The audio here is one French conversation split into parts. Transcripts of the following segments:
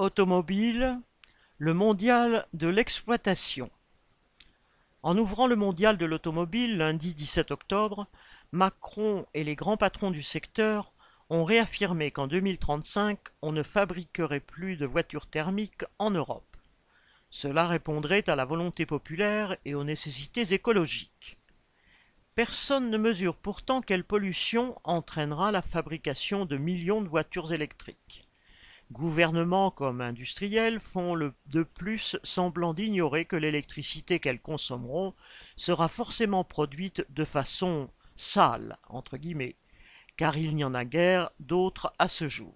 Automobile, le mondial de l'exploitation. En ouvrant le mondial de l'automobile lundi 17 octobre, Macron et les grands patrons du secteur ont réaffirmé qu'en 2035, on ne fabriquerait plus de voitures thermiques en Europe. Cela répondrait à la volonté populaire et aux nécessités écologiques. Personne ne mesure pourtant quelle pollution entraînera la fabrication de millions de voitures électriques. Gouvernements comme industriels font le de plus semblant d'ignorer que l'électricité qu'elles consommeront sera forcément produite de façon sale, entre guillemets, car il n'y en a guère d'autres à ce jour.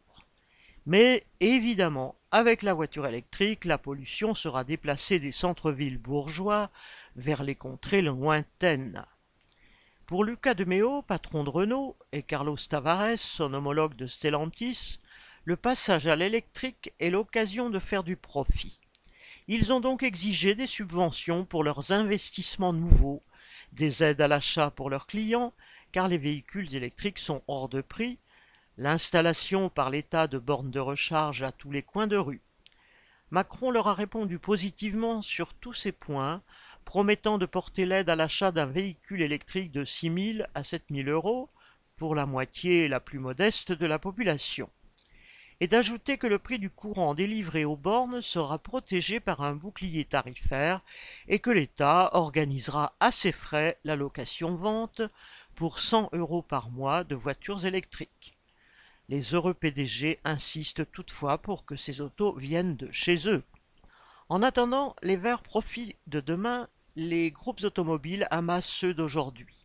Mais évidemment, avec la voiture électrique, la pollution sera déplacée des centres-villes bourgeois vers les contrées lointaines. Pour Lucas de Meo, patron de Renault, et Carlos Tavares, son homologue de Stellantis, le passage à l'électrique est l'occasion de faire du profit. Ils ont donc exigé des subventions pour leurs investissements nouveaux, des aides à l'achat pour leurs clients, car les véhicules électriques sont hors de prix, l'installation par l'État de bornes de recharge à tous les coins de rue. Macron leur a répondu positivement sur tous ces points, promettant de porter l'aide à l'achat d'un véhicule électrique de 6 000 à 7 000 euros, pour la moitié la plus modeste de la population et d'ajouter que le prix du courant délivré aux bornes sera protégé par un bouclier tarifaire et que l'État organisera à ses frais la location-vente pour 100 euros par mois de voitures électriques. Les heureux PDG insistent toutefois pour que ces autos viennent de chez eux. En attendant, les Verts profitent de demain, les groupes automobiles amassent ceux d'aujourd'hui.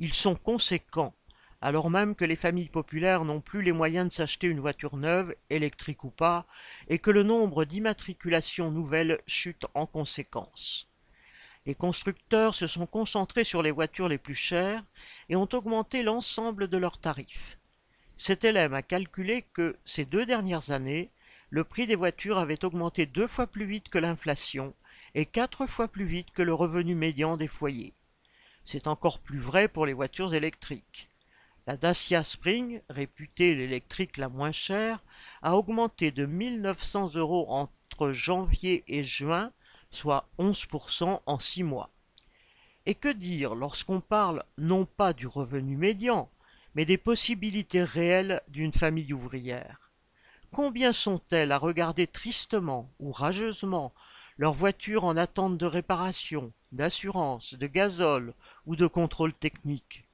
Ils sont conséquents alors même que les familles populaires n'ont plus les moyens de s'acheter une voiture neuve, électrique ou pas, et que le nombre d'immatriculations nouvelles chute en conséquence. Les constructeurs se sont concentrés sur les voitures les plus chères et ont augmenté l'ensemble de leurs tarifs. CTLM a calculé que, ces deux dernières années, le prix des voitures avait augmenté deux fois plus vite que l'inflation et quatre fois plus vite que le revenu médian des foyers. C'est encore plus vrai pour les voitures électriques. La Dacia Spring, réputée l'électrique la moins chère, a augmenté de 1900 euros entre janvier et juin, soit 11% en six mois. Et que dire lorsqu'on parle non pas du revenu médian, mais des possibilités réelles d'une famille ouvrière? Combien sont-elles à regarder tristement ou rageusement leur voiture en attente de réparation, d'assurance, de gazole ou de contrôle technique?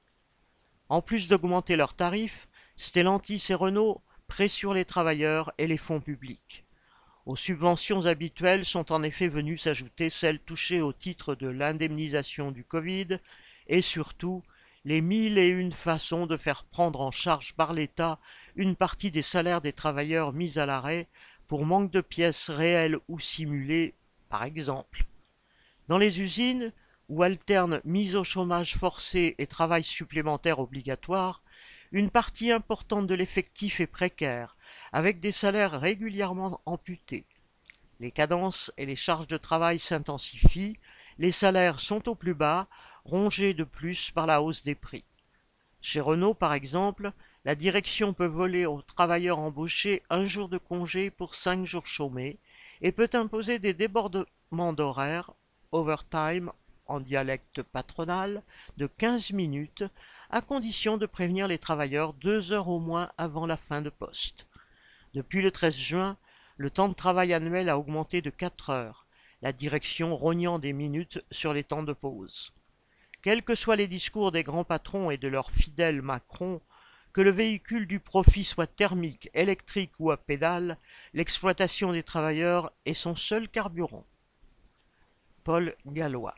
En plus d'augmenter leurs tarifs, Stellantis et Renault pressurent les travailleurs et les fonds publics. Aux subventions habituelles sont en effet venues s'ajouter celles touchées au titre de l'indemnisation du Covid et surtout les mille et une façons de faire prendre en charge par l'État une partie des salaires des travailleurs mis à l'arrêt pour manque de pièces réelles ou simulées, par exemple. Dans les usines, où alternent mise au chômage forcé et travail supplémentaire obligatoire, une partie importante de l'effectif est précaire, avec des salaires régulièrement amputés. Les cadences et les charges de travail s'intensifient, les salaires sont au plus bas, rongés de plus par la hausse des prix. Chez Renault, par exemple, la direction peut voler aux travailleurs embauchés un jour de congé pour cinq jours chômés et peut imposer des débordements d'horaires, overtime en dialecte patronal de quinze minutes, à condition de prévenir les travailleurs deux heures au moins avant la fin de poste. Depuis le 13 juin, le temps de travail annuel a augmenté de quatre heures, la direction rognant des minutes sur les temps de pause. Quels que soient les discours des grands patrons et de leur fidèle Macron, que le véhicule du profit soit thermique, électrique ou à pédale, l'exploitation des travailleurs est son seul carburant. Paul Gallois